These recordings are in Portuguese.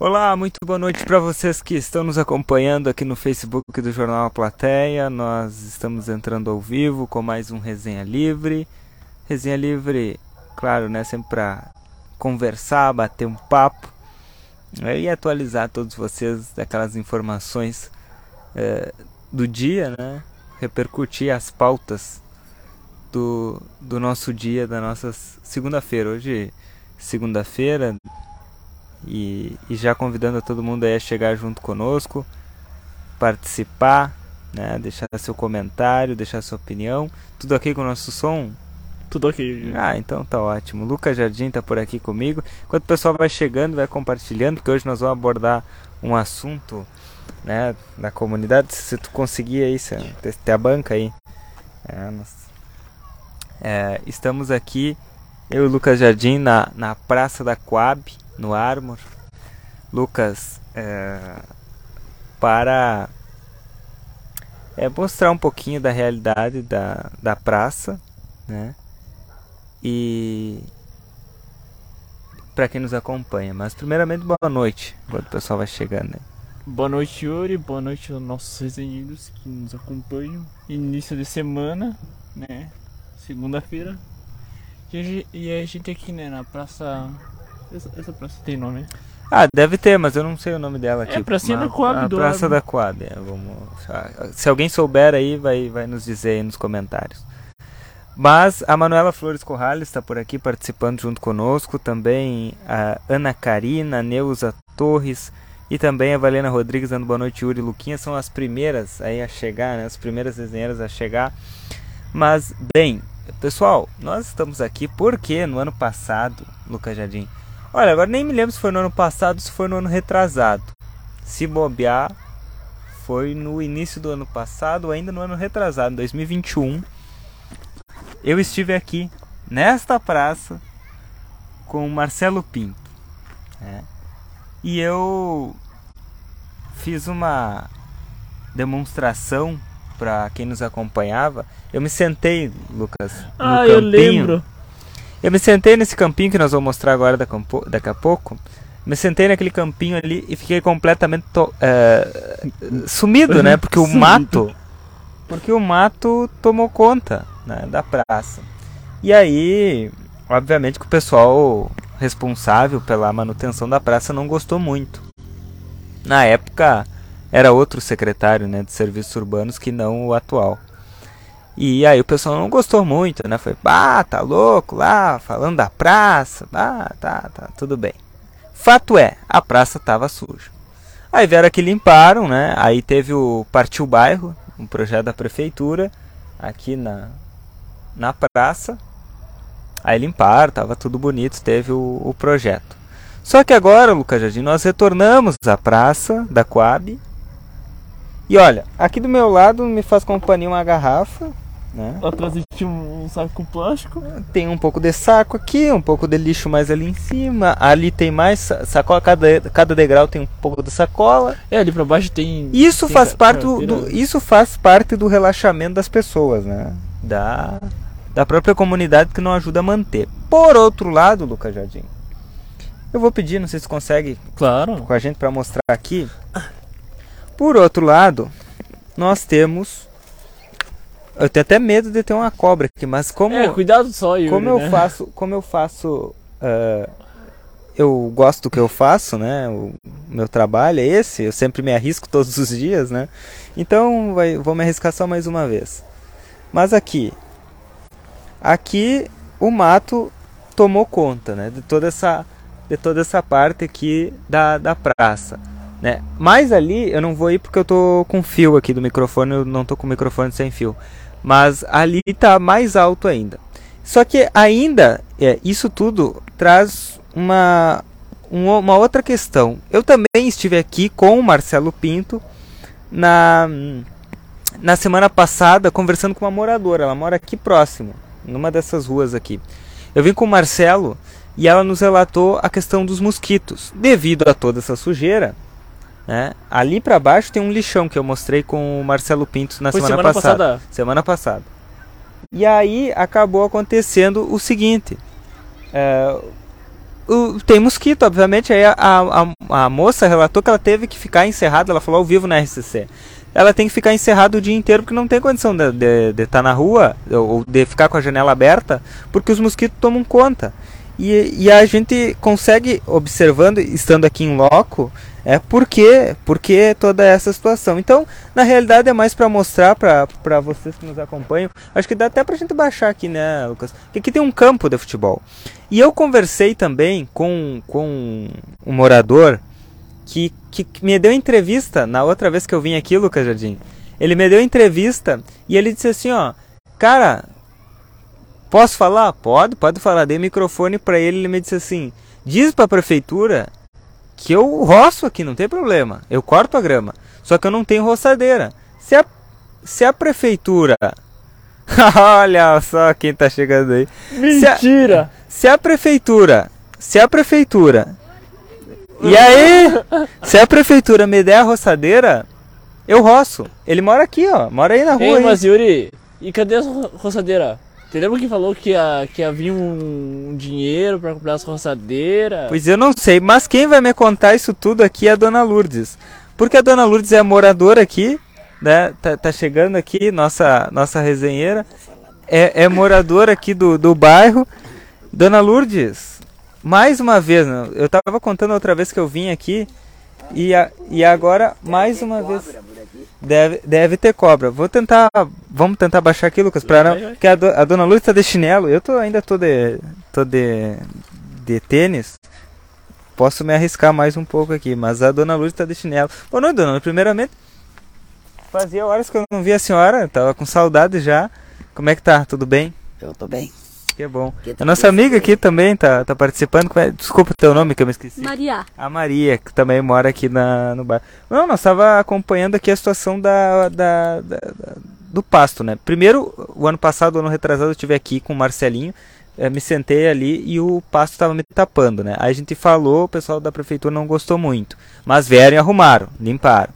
Olá, muito boa noite para vocês que estão nos acompanhando aqui no Facebook do Jornal A Plateia. Nós estamos entrando ao vivo com mais um Resenha Livre. Resenha Livre, claro, né, sempre para conversar, bater um papo né, e atualizar todos vocês daquelas informações é, do dia, né, repercutir as pautas do, do nosso dia, da nossa segunda-feira. Hoje, segunda-feira, e, e já convidando todo mundo a chegar junto conosco, participar, né, deixar seu comentário, deixar sua opinião. Tudo aqui com o nosso som? Tudo ok. Ah, então tá ótimo. Lucas Jardim tá por aqui comigo. Enquanto o pessoal vai chegando, vai compartilhando, porque hoje nós vamos abordar um assunto, né, da comunidade. Se tu conseguir aí, se, ter a banca aí. É, nós, é, estamos aqui, eu e o Lucas Jardim, na, na Praça da Coab, no Armor. Lucas, é, para é, mostrar um pouquinho da realidade da, da praça, né? E para quem nos acompanha. Mas primeiramente boa noite, enquanto o pessoal vai chegando. Boa noite, Yuri. Boa noite aos nossos resenhidos que nos acompanham. Início de semana, né? Segunda-feira. E a gente aqui, né, na Praça essa, essa praça tem nome? Ah, deve ter, mas eu não sei o nome dela aqui. É, Pracinha da Coab a do Praça da Coab. É, vamos, se alguém souber aí, vai, vai nos dizer aí nos comentários. Mas a Manuela Flores Corrales está por aqui participando junto conosco. Também a Ana Karina, a Neuza Torres e também a Valena Rodrigues dando boa noite, Yuri e Luquinha. São as primeiras aí a chegar, né? As primeiras desenheiras a chegar. Mas, bem, pessoal, nós estamos aqui porque no ano passado, Lucas Jardim, Olha, agora nem me lembro se foi no ano passado ou se foi no ano retrasado. Se bobear, foi no início do ano passado ou ainda no ano retrasado, 2021. Eu estive aqui, nesta praça, com o Marcelo Pinto. Né? E eu fiz uma demonstração para quem nos acompanhava. Eu me sentei, Lucas, no ah, campinho. eu lembro eu me sentei nesse campinho que nós vamos mostrar agora daqui a pouco. Me sentei naquele campinho ali e fiquei completamente é, sumido, né? Porque o mato, porque o mato tomou conta né, da praça. E aí, obviamente que o pessoal responsável pela manutenção da praça não gostou muito. Na época era outro secretário né, de serviços urbanos que não o atual. E aí o pessoal não gostou muito, né? Foi, ah, tá louco lá, falando da praça, ah, tá, tá, tudo bem. Fato é, a praça tava suja. Aí vieram aqui limparam, né? Aí teve o Partiu Bairro, um projeto da prefeitura, aqui na, na praça. Aí limparam, tava tudo bonito, teve o, o projeto. Só que agora, Lucas Jardim, nós retornamos à praça da Coab. E olha, aqui do meu lado me faz companhia uma garrafa né? Atrás tinha um saco com plástico. Tem um pouco de saco aqui, um pouco de lixo mais ali em cima. Ali tem mais sacola, cada, cada degrau tem um pouco de sacola. É, ali para baixo tem. Isso tem faz parte do, do, isso faz parte do relaxamento das pessoas, né? Da, da própria comunidade que não ajuda a manter. Por outro lado, Lucas Jardim, eu vou pedir, não sei se consegue claro. com a gente para mostrar aqui. Por outro lado, nós temos eu tenho até medo de ter uma cobra aqui, mas como. É, cuidado só, Yuri, Como eu né? faço. Como eu faço. Uh, eu gosto do que eu faço, né? O meu trabalho é esse, eu sempre me arrisco todos os dias, né? Então vai, vou me arriscar só mais uma vez. Mas aqui. Aqui o mato tomou conta, né? De toda essa, de toda essa parte aqui da, da praça. Né? Mas ali eu não vou ir porque eu tô com fio aqui do microfone, eu não tô com o microfone sem fio. Mas ali está mais alto ainda. Só que ainda é, isso tudo traz uma, uma outra questão. Eu também estive aqui com o Marcelo Pinto na, na semana passada conversando com uma moradora. Ela mora aqui próximo, numa dessas ruas aqui. Eu vim com o Marcelo e ela nos relatou a questão dos mosquitos. Devido a toda essa sujeira, né? Ali para baixo tem um lixão que eu mostrei com o Marcelo Pinto na semana, semana passada. passada. Semana passada. E aí acabou acontecendo o seguinte: é, o, tem mosquito, obviamente. Aí a, a, a, moça relatou que ela teve que ficar encerrada, ela falou ao vivo na RCC. Ela tem que ficar encerrada o dia inteiro porque não tem condição de estar tá na rua ou de ficar com a janela aberta porque os mosquitos tomam conta. E, e a gente consegue, observando, estando aqui em loco, é porque, porque toda essa situação. Então, na realidade, é mais para mostrar para vocês que nos acompanham. Acho que dá até para a gente baixar aqui, né, Lucas? Que aqui tem um campo de futebol. E eu conversei também com, com um morador que, que me deu entrevista na outra vez que eu vim aqui, Lucas Jardim. Ele me deu entrevista e ele disse assim: ó, cara, Posso falar? Pode, pode falar. Dei microfone para ele, ele me disse assim: "Diz para a prefeitura que eu roço aqui, não tem problema. Eu corto a grama, só que eu não tenho roçadeira. Se a se a prefeitura Olha só quem tá chegando aí. Mentira. Se a, se a prefeitura, se a prefeitura E aí, se a prefeitura me der a roçadeira, eu roço. Ele mora aqui, ó. Mora aí na rua. Ei, mas Yuri, e cadê a roçadeira? Você lembra que falou que, ia, que havia um, um dinheiro para comprar as roçadeiras? Pois eu não sei, mas quem vai me contar isso tudo aqui é a dona Lourdes. Porque a dona Lourdes é moradora aqui, né? Tá, tá chegando aqui, nossa, nossa resenheira. É, é moradora aqui do, do bairro. Dona Lourdes, mais uma vez, né? eu tava contando outra vez que eu vim aqui. E, a, e agora, mais uma vez. Deve, deve ter cobra. Vou tentar. Vamos tentar baixar aqui, Lucas, pra não. Porque a, do, a dona Lúcia tá de chinelo. Eu tô, ainda tô de. tô de. de tênis. Posso me arriscar mais um pouco aqui, mas a dona Lúcia tá de chinelo. Boa noite, dona. Primeiramente, fazia horas que eu não via a senhora, tava com saudade já. Como é que tá? Tudo bem? Eu tô bem. Que bom. Que a nossa amiga aqui também tá, tá participando. É? Desculpa o teu nome que eu me esqueci. Maria. A Maria, que também mora aqui na, no bar. Não, nós estava acompanhando aqui a situação da, da, da, da, do pasto, né? Primeiro, o ano passado, o ano retrasado, eu estive aqui com o Marcelinho. É, me sentei ali e o pasto estava me tapando, né? Aí a gente falou, o pessoal da prefeitura não gostou muito. Mas vieram e arrumaram, limparam.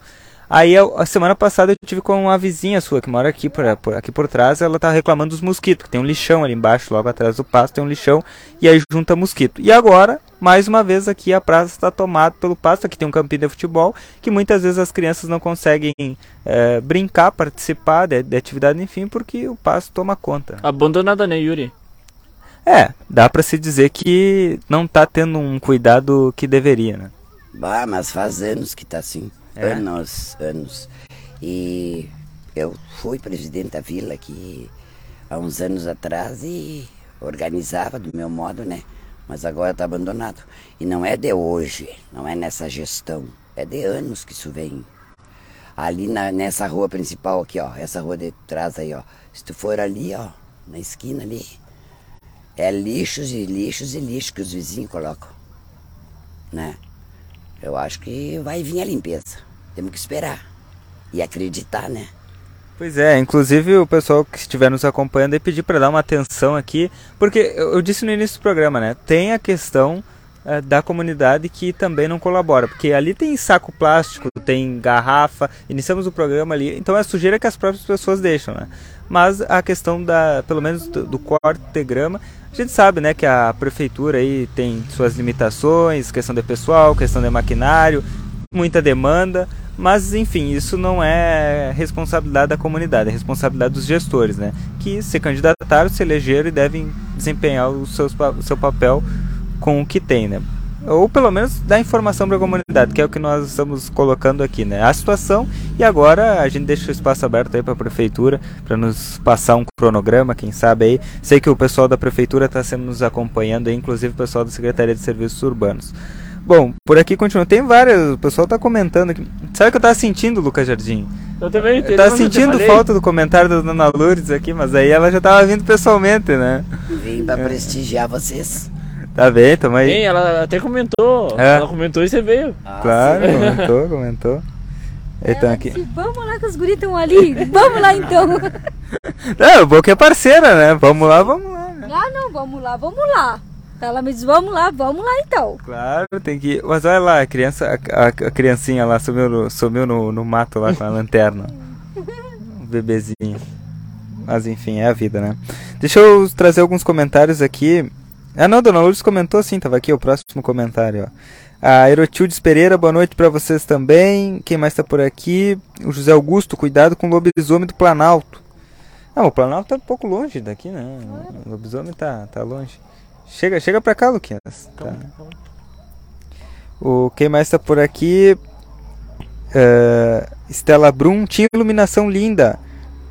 Aí a semana passada eu tive com uma vizinha sua que mora aqui por, por aqui por trás, ela tá reclamando dos mosquitos, que tem um lixão ali embaixo, logo atrás do pasto tem um lixão e aí junta mosquito. E agora, mais uma vez aqui a praça está tomada pelo pasto, aqui tem um campinho de futebol, que muitas vezes as crianças não conseguem é, brincar, participar de, de, atividade, enfim, porque o pasto toma conta. Abandonada, né, Yuri? É, dá para se dizer que não tá tendo um cuidado que deveria, né? Bah, mas faz anos que tá assim. É? Anos, anos. E eu fui presidente da vila aqui há uns anos atrás e organizava do meu modo, né? Mas agora está abandonado. E não é de hoje, não é nessa gestão. É de anos que isso vem. Ali na, nessa rua principal aqui, ó. Essa rua de trás aí, ó. Se tu for ali, ó, na esquina ali, é lixos e lixos e lixos que os vizinhos colocam. Né? Eu acho que vai vir a limpeza. Temos que esperar e acreditar, né? Pois é, inclusive o pessoal que estiver nos acompanhando aí pedir para dar uma atenção aqui, porque eu, disse no início do programa, né? Tem a questão da comunidade que também não colabora, porque ali tem saco plástico, tem garrafa, iniciamos o programa ali, então é sujeira que as próprias pessoas deixam, né? Mas a questão da, pelo menos do, do corte de grama, a gente sabe, né, que a prefeitura aí tem suas limitações, questão de pessoal, questão de maquinário, muita demanda, mas enfim, isso não é responsabilidade da comunidade, é responsabilidade dos gestores, né, que se candidataram, se elegeram e devem desempenhar o seu, o seu papel com o que tem, né ou pelo menos dar informação para a comunidade, que é o que nós estamos colocando aqui, né? A situação e agora a gente deixa o espaço aberto aí para a prefeitura para nos passar um cronograma, quem sabe aí. Sei que o pessoal da prefeitura está sempre nos acompanhando, aí, inclusive o pessoal da Secretaria de Serviços Urbanos. Bom, por aqui continua. Tem várias, o pessoal está comentando aqui. Sabe o que eu estava sentindo, Lucas Jardim? Eu também. Eu tava sentindo falta do comentário da Dona Lourdes aqui, mas aí ela já estava vindo pessoalmente, né? Vim para prestigiar vocês. Tá bem, tamo aí. Bem, ela até comentou. É. Ela comentou e você veio. Ah, claro, sim. comentou, comentou. Então aqui. Disse, vamos lá que os guris estão ali. vamos lá então. Não, o Boca é parceira, né? Vamos lá, vamos lá. Né? Ah, não, vamos lá, vamos lá. Ela me diz, vamos lá, vamos lá então. Claro, tem que. Mas olha lá, a criança, a, a criancinha lá sumiu, no, sumiu no, no mato lá com a lanterna. um bebezinho. Mas enfim, é a vida, né? Deixa eu trazer alguns comentários aqui Ah não, Dona Lourdes comentou sim, tava aqui o próximo comentário, ó. A Erotildes Pereira, boa noite pra vocês também. Quem mais tá por aqui? O José Augusto, cuidado com o lobisomem do Planalto. Não, o Planalto tá um pouco longe daqui, né? O lobisomem tá, tá longe. Chega, chega pra cá, Luquinhas. Tá. O quem mais tá por aqui? Eh, Estela Brum, tinha iluminação linda.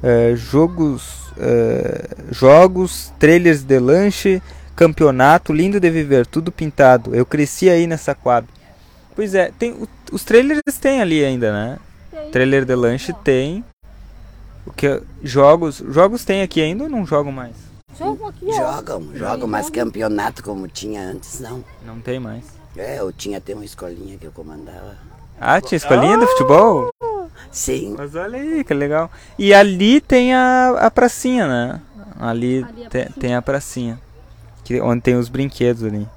Eh, jogos, eh, jogos, trailers de lanche, campeonato, lindo de viver, tudo pintado. Eu cresci aí nessa Coab. Pois é, tem o- os trailers tem ali ainda, né? Trailer de lanche tem. O que jogos, jogos tem aqui ainda ou não jogam mais? Joga aqui, ó. Jogam, jogam, mas campeonato como tinha antes, não. Não tem mais. É, eu tinha até uma escolinha que eu comandava. Ah, tinha escolinha do futebol? Sim, Mas olha aí, que legal. E ali tem a, a pracinha, né? Ali, Ali a te- pracinha. tem a pracinha. Que, onde tem os brinquedos ali.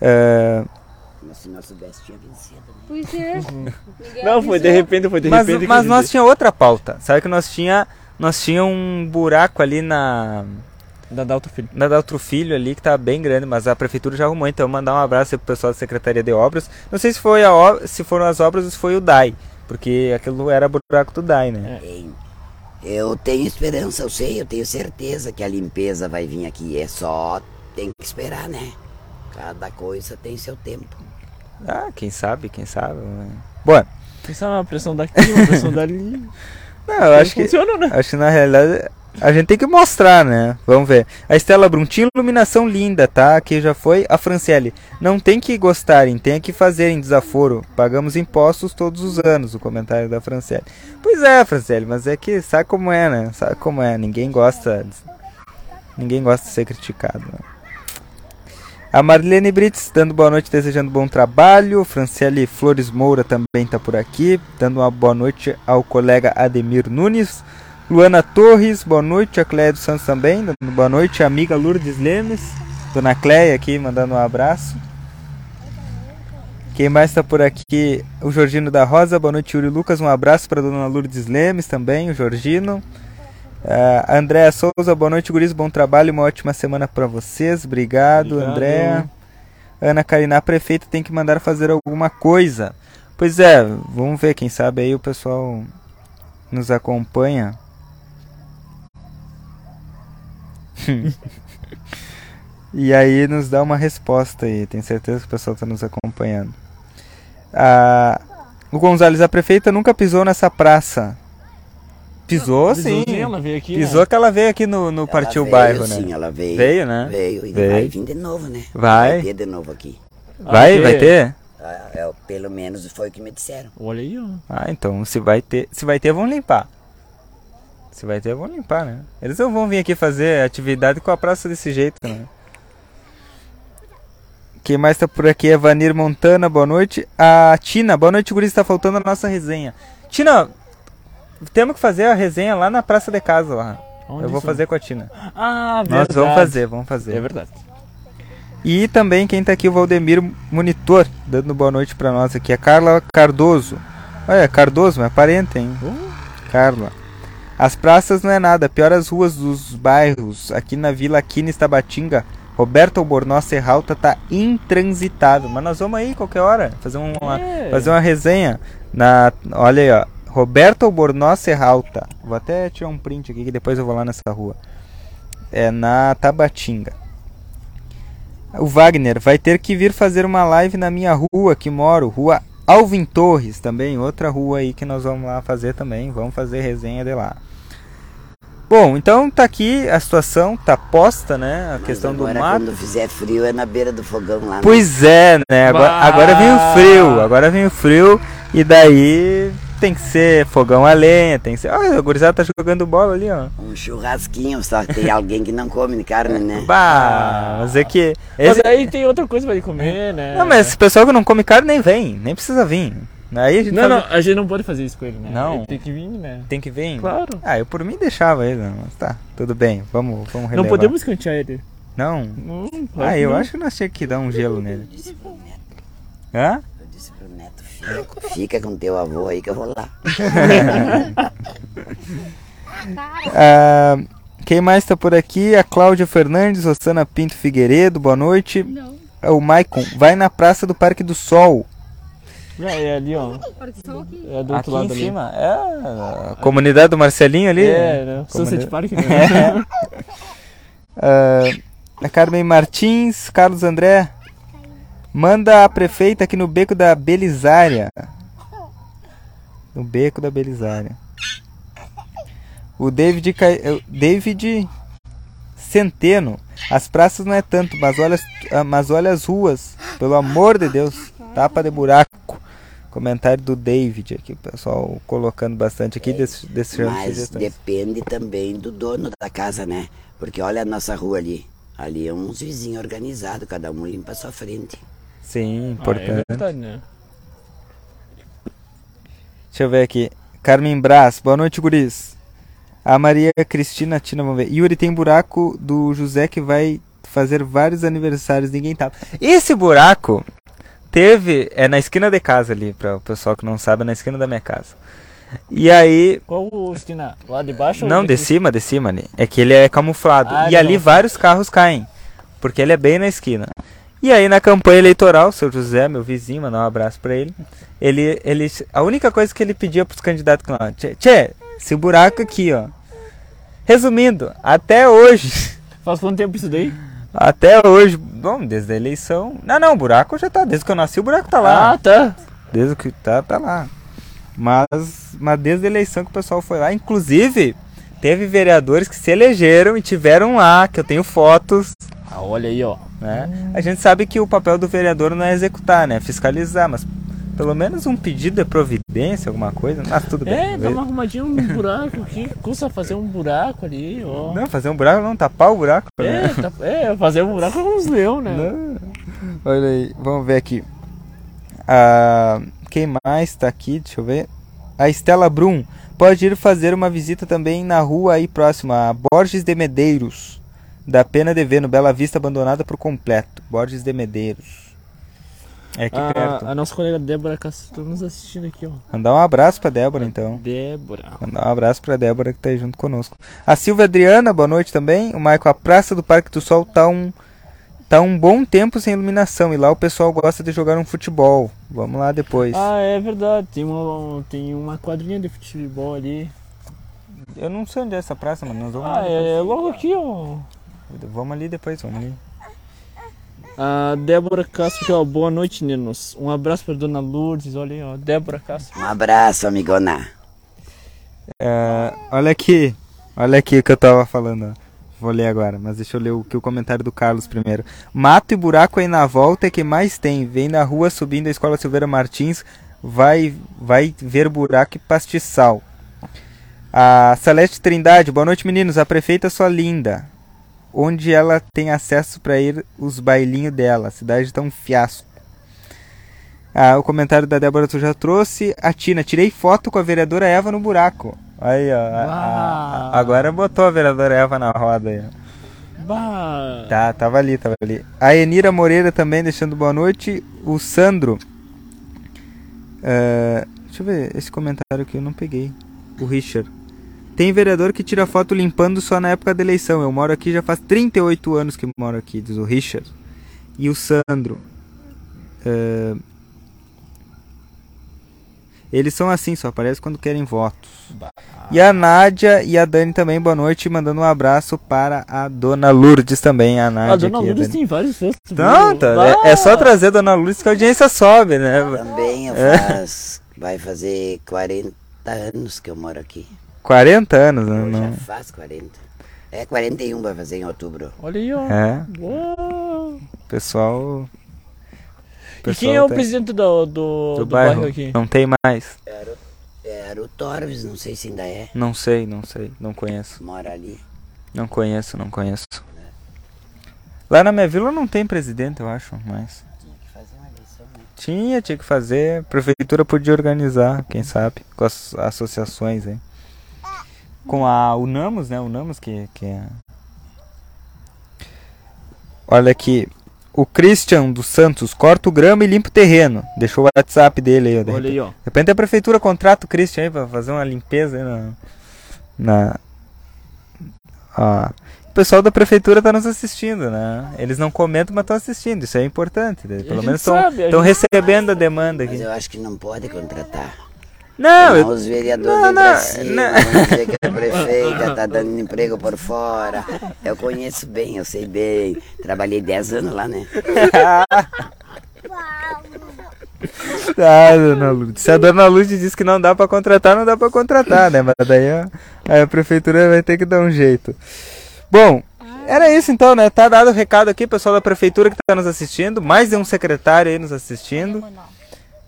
É, mas se nós soubesse tinha vencido, né? Pois é. Ninguém Não, foi de repente, foi de mas repente. mas que nós dizer. tinha outra pauta. Sabe que nós tinha, nós tinha um buraco ali na Da Dalto Filho. na Daltro Filho ali que tá bem grande, mas a prefeitura já arrumou, então mandar um abraço pro pessoal da Secretaria de Obras. Não sei se foi a se foram as obras ou se foi o DAI, porque aquilo era buraco do DAI, né? Tem. Eu tenho esperança, eu sei, eu tenho certeza que a limpeza vai vir aqui. É só tem que esperar, né? Cada coisa tem seu tempo. Ah, quem sabe, quem sabe. né? Bom, Pensar uma pressão daqui, uma pressão dali. não, eu acho que funciona, né? Acho que na realidade a gente tem que mostrar, né? Vamos ver. A Estela Brum tinha iluminação linda, tá? Aqui já foi. A Franciele. Não tem que gostarem, tem que fazerem desaforo. Pagamos impostos todos os anos. O comentário da Franciele. Pois é, Franciele, mas é que sabe como é, né? Sabe como é. Ninguém gosta. Ninguém gosta de ser criticado. Né? A Marlene Brits dando boa noite, desejando bom trabalho. Franciele Flores Moura também tá por aqui, dando uma boa noite ao colega Ademir Nunes. Luana Torres, boa noite. A Cleia dos Santos também, boa noite. A amiga Lourdes Lemes, Dona Cleia aqui, mandando um abraço. Quem mais tá por aqui? O Jorgino da Rosa, boa noite, Yuri Lucas. Um abraço para Dona Lourdes Lemes também, o Jorgino. Ah, Andréa Souza, boa noite, guris. Bom trabalho, uma ótima semana para vocês. Obrigado, Obrigado. Andréa. Ana Karina, a prefeita tem que mandar fazer alguma coisa. Pois é, vamos ver, quem sabe aí o pessoal nos acompanha. e aí nos dá uma resposta aí. Tenho certeza que o pessoal está nos acompanhando. Ah, o Gonzales, a prefeita nunca pisou nessa praça. Pisou sim. Ela veio aqui. Pisou né? que ela veio aqui no, no Ela Partiu veio, Bairro, sim, né? ela veio. Veio, né? Veio e Veio. vai vir de novo, né? Vai. ter de novo aqui. Vai, vai ter? Ah, é, pelo menos foi o que me disseram. Olha aí, ó. Ah, então se vai ter, se vai ter, vão limpar. Se vai ter, vão limpar, né? Eles não vão vir aqui fazer atividade com a praça desse jeito, né? Quem mais tá por aqui é Vanir Montana, boa noite. A Tina, boa noite, Guri, está faltando a nossa resenha. Tina, temos que fazer a resenha lá na praça de casa lá. Onde Eu vou isso? fazer com a Tina. Ah, Nós verdade. vamos fazer, vamos fazer. É verdade. E também quem tá aqui, o Valdemir Monitor, dando boa noite pra nós aqui. A Carla Cardoso. Olha, Cardoso, é parente, hein? Carla. As praças não é nada, pior as ruas dos bairros. Aqui na Vila Quines Tabatinga, Roberto Albornoz Serralta tá intransitável. Mas nós vamos aí qualquer hora fazer uma, É. fazer uma resenha. Na, olha aí, ó. Roberto Albornoz Serralta. Vou até tirar um print aqui que depois eu vou lá nessa rua. É na Tabatinga. O Wagner vai ter que vir fazer uma live na minha rua que moro, rua Alvin Torres, também outra rua aí que nós vamos lá fazer também, vamos fazer resenha de lá. Bom, então tá aqui a situação, tá posta, né, a Mas questão do agora, mato. quando fizer frio é na beira do fogão lá. né? Pois é, né, agora, agora vem o frio, agora vem o frio e daí tem que ser fogão a lenha, tem que ser... Olha, o gurizada tá jogando bola ali, ó. Um churrasquinho, só que tem alguém que não come carne, né? Bah, mas é que... Mas esse- aí tem outra coisa pra ele comer, né? Não, mas esse pessoal que não come carne nem vem, nem precisa vir. Aí a gente Não, faz- não, a gente não pode fazer isso com ele, né? Não. Ele tem que vir, né? Tem que vir? Claro. Ah, eu por mim deixava ele, né? mas tá, tudo bem, vamos, vamos relevar. Não podemos escantear ele. Não? Ah, eu não. acho que nós tínhamos que dar um gelo Eu nele. disse pro neto, Hã? eu disse pro neto, fica, fica com teu avô aí que eu vou lá. Ah, Quem mais tá por aqui? A Cláudia Fernandes, Rosana Pinto Figueiredo, boa noite. Não. É O Maicon, vai na Praça do Parque do Sol. É, é ali, ó. Aqui. É do Aqui outro lado em ali. cima. É a comunidade do Marcelinho ali. É, né? Sunset Comunidade- Park, né? Ah, a Carmen Martins, Carlos André. Manda a prefeita aqui no beco da Belisária. No beco da Belisária. O David, Ca- David Centeno. As praças não é tanto, mas olha, ah, mas olha as ruas. Pelo amor de Deus. Tapa de buraco. Comentário do David aqui, o pessoal colocando bastante aqui, desse, desse Mas depende também do dono da casa, né? Porque olha a nossa rua ali. Ali é uns vizinhos organizados, cada um limpa a sua frente. Sim, Ah, é importante. verdade, né? Deixa eu ver aqui. Carmen Brás, boa noite, guris. A Maria Cristina Tina, vamos ver. Yuri tem buraco do José que vai fazer vários aniversários, ninguém tá. Esse buraco teve. É na esquina de casa ali, para o pessoal que não sabe, é na esquina da minha casa. E aí. Qual o esquina? Lá de baixo? Não, de daqui? cima, de cima ali. É que ele é camuflado. Ah, e ele ali não- vários carros caem. Porque ele é bem na esquina. E aí na campanha eleitoral, o seu José, meu vizinho, mandar um abraço pra ele. Ele, ele. A única coisa que ele pedia pros candidatos que lá, tchê, tchê, esse buraco aqui, ó. Resumindo, até hoje. Faz quanto tempo isso daí? Até hoje. Bom, desde a eleição. Não, não, o buraco já tá. Desde que eu nasci, o buraco tá lá. Ah, tá. Desde que tá, tá lá. Mas, mas desde a eleição que o pessoal foi lá. Inclusive, teve vereadores que se elegeram e tiveram lá, que eu tenho fotos, Ah, olha aí, ó. né? A gente sabe que o papel do vereador não é executar, né? É fiscalizar, mas pelo menos um pedido de providência, alguma coisa. Mas tudo bem. É, dá uma arrumadinha um buraco aqui. Custa fazer um buraco ali, ó. Não, fazer um buraco não, tapar o buraco. É, né? tá- é, fazer um buraco com uns leão, né? Não. Olha aí, vamos ver aqui. Ah, quem mais tá aqui? Deixa eu ver. A Estela Brum. Pode ir fazer uma visita também na rua aí próxima, a Borges de Medeiros. Da pena de ver, no Bela Vista abandonada por completo. Borges de Medeiros. É aqui perto. A, a nossa colega Débora Castro tá nos assistindo aqui, ó. Mandar um abraço pra Débora então. Débora. Mandar um abraço pra Débora que tá aí junto conosco. A Silvia Adriana, boa noite também. O Maico, a Praça do Parque do Sol tá um, tá um bom tempo sem iluminação. E lá o pessoal gosta de jogar um futebol. Vamos lá depois. Ah, é verdade. Tem uma, tem uma quadrinha de futebol ali. Eu não sei onde é essa praça, mas nós vamos Ah, lá é, é logo aqui, ó. Vamos ali depois, vamos ali. A Débora Castro, aqui, ó. Boa noite, Nenos. Um abraço pra Dona Lourdes, olha aí, ó. Débora Castro. Um abraço, amigona. É, olha aqui. Olha aqui o que eu tava falando. ó. Vou ler agora, mas deixa eu ler o, que o comentário do Carlos primeiro. Mato e buraco aí na volta é que mais tem. Vem na rua subindo a escola Silveira Martins, vai, vai ver buraco e pastiçal. A Celeste Trindade, boa noite meninos. A prefeita sua linda. Onde ela tem acesso para ir os bailinhos dela. A cidade tá um fiasco. Ah, o comentário da Débora tu já trouxe. A Tina, tirei foto com a vereadora Eva no buraco. Aí, ó. a- a- agora botou a vereadora Eva na roda aí. Bah. Tá, tava ali, tava ali. A Enira Moreira também deixando boa noite. O Sandro. Ah, deixa eu ver esse comentário aqui, eu não peguei. O Richard. Tem vereador que tira foto limpando só na época da eleição. Eu moro aqui já faz 38 anos que moro aqui, diz o Richard. E o Sandro. Ah, eles são assim, só aparecem quando querem votos. E a Nádia e a Dani também, boa noite, mandando um abraço para a Dona Lourdes também, a Nádia. A Dona aqui, Lourdes Dani. tem vários fãs. Não, tá, é, é só trazer a Dona Lourdes que a audiência sobe, né? Também eu É. faz. Vai fazer 40 anos que eu moro aqui. 40 anos, né? Eu Não. já faz 40. É 41 vai fazer em outubro. Olha aí, ó. É, Uau. pessoal. E quem é o tem- presidente do, do, do, do bairro? bairro aqui? Não tem mais. Era o Torves, não sei se ainda é. Não sei, não sei, não conheço. Mora ali. Não conheço, não conheço. Lá na minha vila não tem presidente, eu acho, mas. Tinha que fazer uma eleição, né? Tinha, tinha que fazer. A prefeitura podia organizar, quem sabe, com as associações aí. Com a Unamos, né? Unamos que, que é. Olha aqui. O Christian dos Santos corta o grama e limpa o terreno. Deixou o WhatsApp dele aí, ó. De Olha repente, aí, ó. de repente a prefeitura contrata o Christian aí pra fazer uma limpeza aí na. na Ó, o pessoal da prefeitura tá nos assistindo, né? Eles não comentam, mas estão assistindo. Isso é importante. né? Pelo menos estão recebendo a demanda Mas aqui. eu acho que não pode contratar. Não, eu, os vereadores não, não, cima, não. dizer que a prefeita tá dando emprego por fora. Eu conheço bem, eu sei bem. Trabalhei 10 anos lá, né? Ah, dona Lourdes. Se a dona Lourdes diz que não dá pra contratar, não dá pra contratar, né? Mas daí a, aí a prefeitura vai ter que dar um jeito. Bom, era isso então, né? Tá dado o recado aqui, pessoal da prefeitura que tá nos assistindo. Mais de um secretário aí nos assistindo.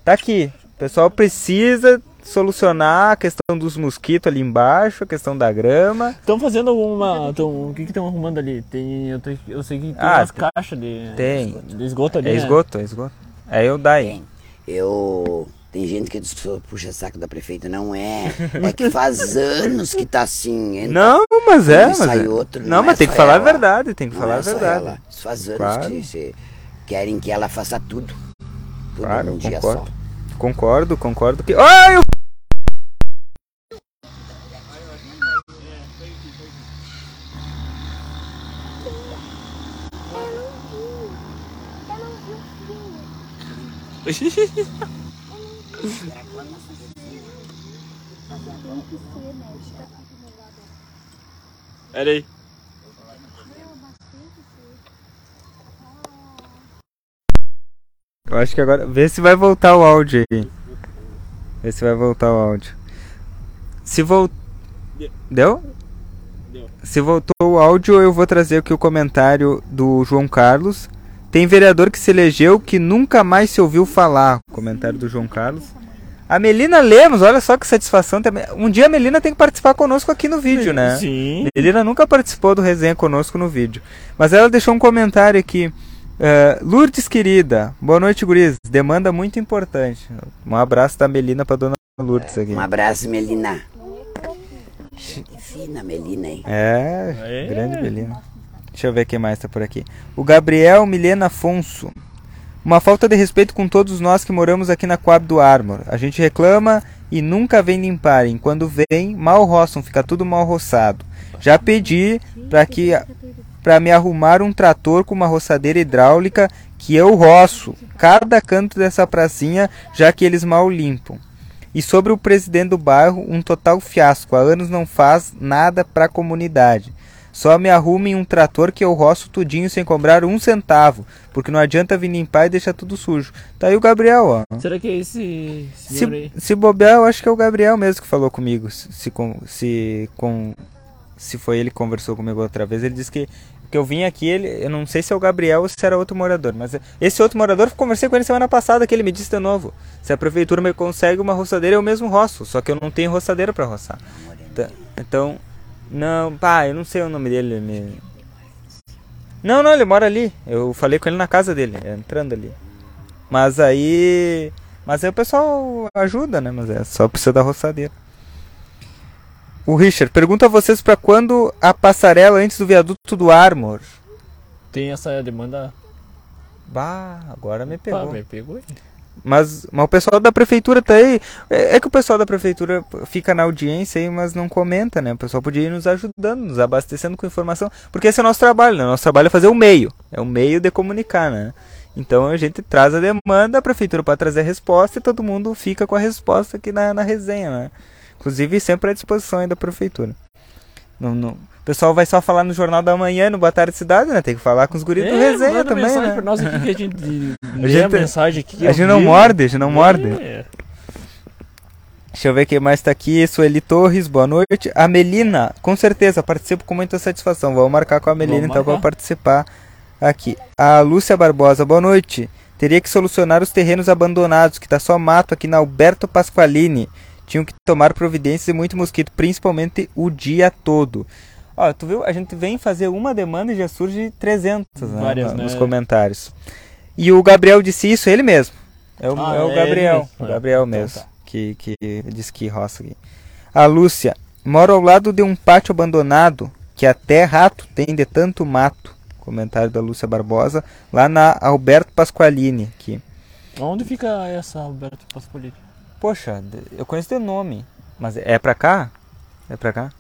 Tá aqui. O pessoal precisa solucionar a questão dos mosquitos ali embaixo, a questão da grama. Estão fazendo alguma. Tão, o que estão arrumando ali? Tem, eu, te- eu sei que tem Ah, umas tem- caixas de, tem. de esgoto ali. É né? esgoto, é esgoto. É eu daí. Tem. Eu. Tem gente que diz que sou puxa-saco da prefeita. Não é. É que faz anos que tá assim. entra Não, mas é, um mas sai é. outro, Não, não mas é tem que falar a ela. verdade, tem que Não falar é a verdade. ela. Isso faz anos Claro. que se- querem que ela faça tudo. Tudo Claro, num dia concordo. só. Concordo, concordo que. Ai. Pera aí. Eu acho que agora. Vê se vai voltar o áudio aí. Vê se vai voltar o áudio. Se vol... Deu? Deu. Se voltou o áudio, eu vou trazer aqui o comentário do João Carlos. Tem vereador que se elegeu que nunca mais se ouviu falar. Comentário do João Carlos. A Melina Lemos, olha só que satisfação também. Um dia a Melina tem que participar conosco aqui no vídeo, né? Sim. Melina nunca participou do resenha conosco no vídeo. Mas ela deixou um comentário aqui. É, Lourdes querida, boa noite, guris. Demanda muito importante. Um abraço da Melina pra dona Lourdes aqui. Um abraço, Melina. Que fina, Melina, hein? É, É. grande Melina. Deixa eu ver quem mais tá por aqui. O Gabriel Milena Afonso. Uma falta de respeito com todos nós que moramos aqui na Coab do Armor. A gente reclama e nunca vem limparem. Quando vem, mal roçam, fica tudo mal roçado. Já pedi para que para me arrumar um trator com uma roçadeira hidráulica que eu roço cada canto dessa pracinha, já que eles mal limpam. E sobre o presidente do bairro, um total fiasco. Há anos não faz nada para a comunidade. Só me arrumem um trator que eu roço tudinho sem cobrar um centavo, porque não adianta vir limpar e deixar tudo sujo. Tá aí o Gabriel, ó. Será que é esse senhor aí? Se, se bobear, eu acho que é o Gabriel mesmo que falou comigo. Se, com, se, com, se foi ele que conversou comigo outra vez, ele disse que que eu vim aqui, ele, eu não sei se é o Gabriel ou se era outro morador, mas esse outro morador, eu conversei com ele semana passada, que ele me disse de novo. Se a prefeitura me consegue uma roçadeira, eu mesmo roço, só que eu não tenho roçadeira para roçar. Tá, Então, não, pá, eu não sei o nome dele. ele- Não, não, ele mora ali. Eu falei com ele na casa dele, entrando ali. Mas aí. Mas aí o pessoal ajuda, né? Mas é só precisa da roçadeira. O Richard, pergunta a vocês pra quando a passarela antes do viaduto do Armor. Tem essa demanda. Bah, agora me Pá, pegou. me pegou. Mas, mas o pessoal da prefeitura tá aí. É, é que o pessoal da prefeitura fica na audiência aí, mas não comenta, né? O pessoal podia ir nos ajudando, nos abastecendo com informação. Porque esse é o nosso trabalho, né? Nosso trabalho é fazer o meio. É o meio de comunicar, né? Então a gente traz a demanda, a prefeitura para trazer a resposta e todo mundo fica com a resposta aqui na, na resenha, né? Inclusive sempre à disposição aí da prefeitura. Não, não- O pessoal vai só falar no Jornal da Manhã, no Boa Tarde Cidade, né? Tem que falar com os guris do resenha É, também, mensagem né? pra nós aqui que a gente a, gente- mensagem aqui. A gente não morde, a gente não morde. É. Deixa eu ver quem mais tá aqui. Sueli Torres, boa noite. A Melina, com certeza, participo com muita satisfação. Vamos marcar com a Melina então marcar. participar aqui. A Lúcia Barbosa, boa noite. Teria que solucionar os terrenos abandonados, que tá só mato aqui na Alberto Pasqualini. Tinham que tomar providências e muito mosquito, principalmente o dia todo. Ó, tu viu? A gente vem fazer uma demanda e já surge 300 né, Várias, nos né? comentários. E o Gabriel disse isso, ele mesmo. É o, Ah, é o é Gabriel. mesmo. O É, Gabriel então mesmo. tá. Que, que diz que roça aqui. A Lúcia. Moro ao lado de um pátio abandonado que até rato tem de tanto mato. Comentário da Lúcia Barbosa. Lá na Alberto Pasqualini. Aqui. Onde fica essa Alberto Pasqualini? Poxa, eu conheço de nome. Mas é pra cá? É pra cá?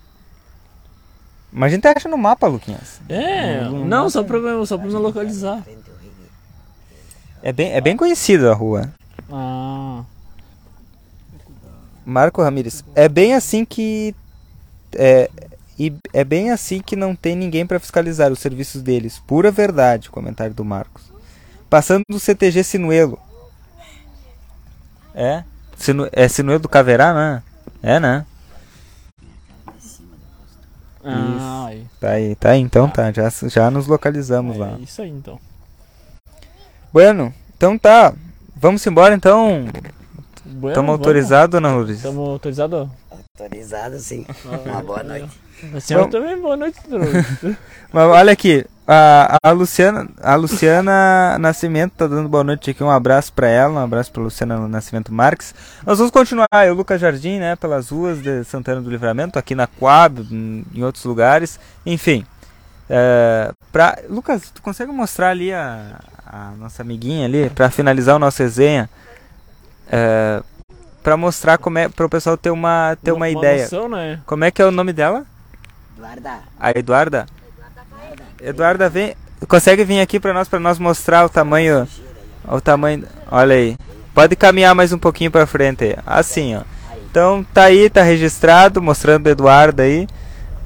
Mas a gente acha no mapa, Luquinhas. É, não, só pra, só pra não localizar. É bem, é bem conhecido a rua. Ah, Marco Ramírez. É bem assim que. É, e é bem assim que não tem ninguém pra fiscalizar os serviços deles. Pura verdade, comentário do Marcos. Passando do CTG Sinuelo. É? Sinu, é Sinuelo do Caverá, né? É, né? Ah aí. Tá aí, tá aí, então tá. Já, já nos localizamos lá. É isso aí então. Bueno, então tá. Vamos embora então. Bueno, Estamos vamos. autorizados, dona Lourdes? Estamos autorizados? Autorizado, sim. Uma boa noite. Senhora Vamos. também, boa noite. Mas olha aqui, a, a Luciana, a Luciana Nascimento tá dando boa noite aqui, um abraço pra ela, um abraço pra Luciana Nascimento Marques. Nós vamos continuar, eu, Lucas Jardim, né, pelas ruas de Santana do Livramento, aqui na Coab, em outros lugares, enfim. É, pra, Lucas, tu consegue mostrar ali a, a nossa amiguinha ali, pra finalizar o nosso resenha? É, pra mostrar como é, para o pessoal ter uma, ter uma, ideia. noção, né? Como é que é o nome dela? Guarda. A Eduarda? Eduarda, vem. Consegue vir aqui pra nós, para nós mostrar o tamanho. O tamanho. Olha aí. Pode caminhar mais um pouquinho pra frente. Assim, ó. Então tá aí, tá registrado, mostrando a Eduarda aí.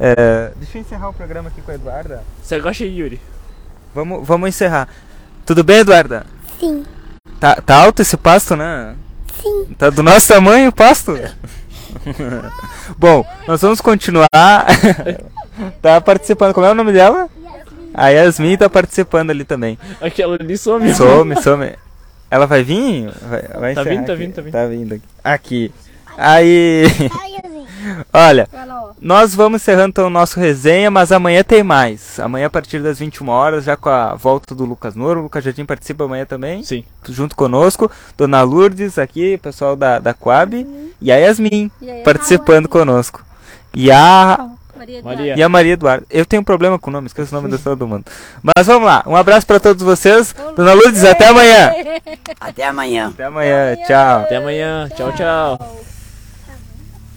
É, Deixa eu encerrar o programa aqui com a Eduarda. Você gosta de Yuri? Vamos, vamos encerrar. Tudo bem, Eduarda? Sim. Tá, tá alto esse pasto, né? Sim. Tá do nosso tamanho o pasto? Bom, nós vamos continuar. tá participando. Como é o nome dela? A Yasmin tá participando ali também. Aquela ali some. Some, some. Ela vai vir? Vai, vai Tá encerrar vindo, tá vindo, tá vindo. Tá vindo aqui. Aqui. Aí. Ai. Olha, nós vamos encerrando então o nosso resenha, mas amanhã tem mais. Amanhã a partir das 21 horas, já com a volta do Lucas Nouro. O Lucas Jardim participa amanhã também. Sim. Junto conosco. Dona Lourdes aqui, pessoal da, da Coab. E a Yasmin E aí, participando conosco. E a, Maria. Maria. e a Maria Eduarda. Eu tenho um problema com o nome, esqueço o nome de todo mundo. Mas vamos lá. Um abraço para todos vocês. Dona Lourdes, até amanhã. Até amanhã. Até amanhã. Tchau. Até amanhã. Tchau, tchau.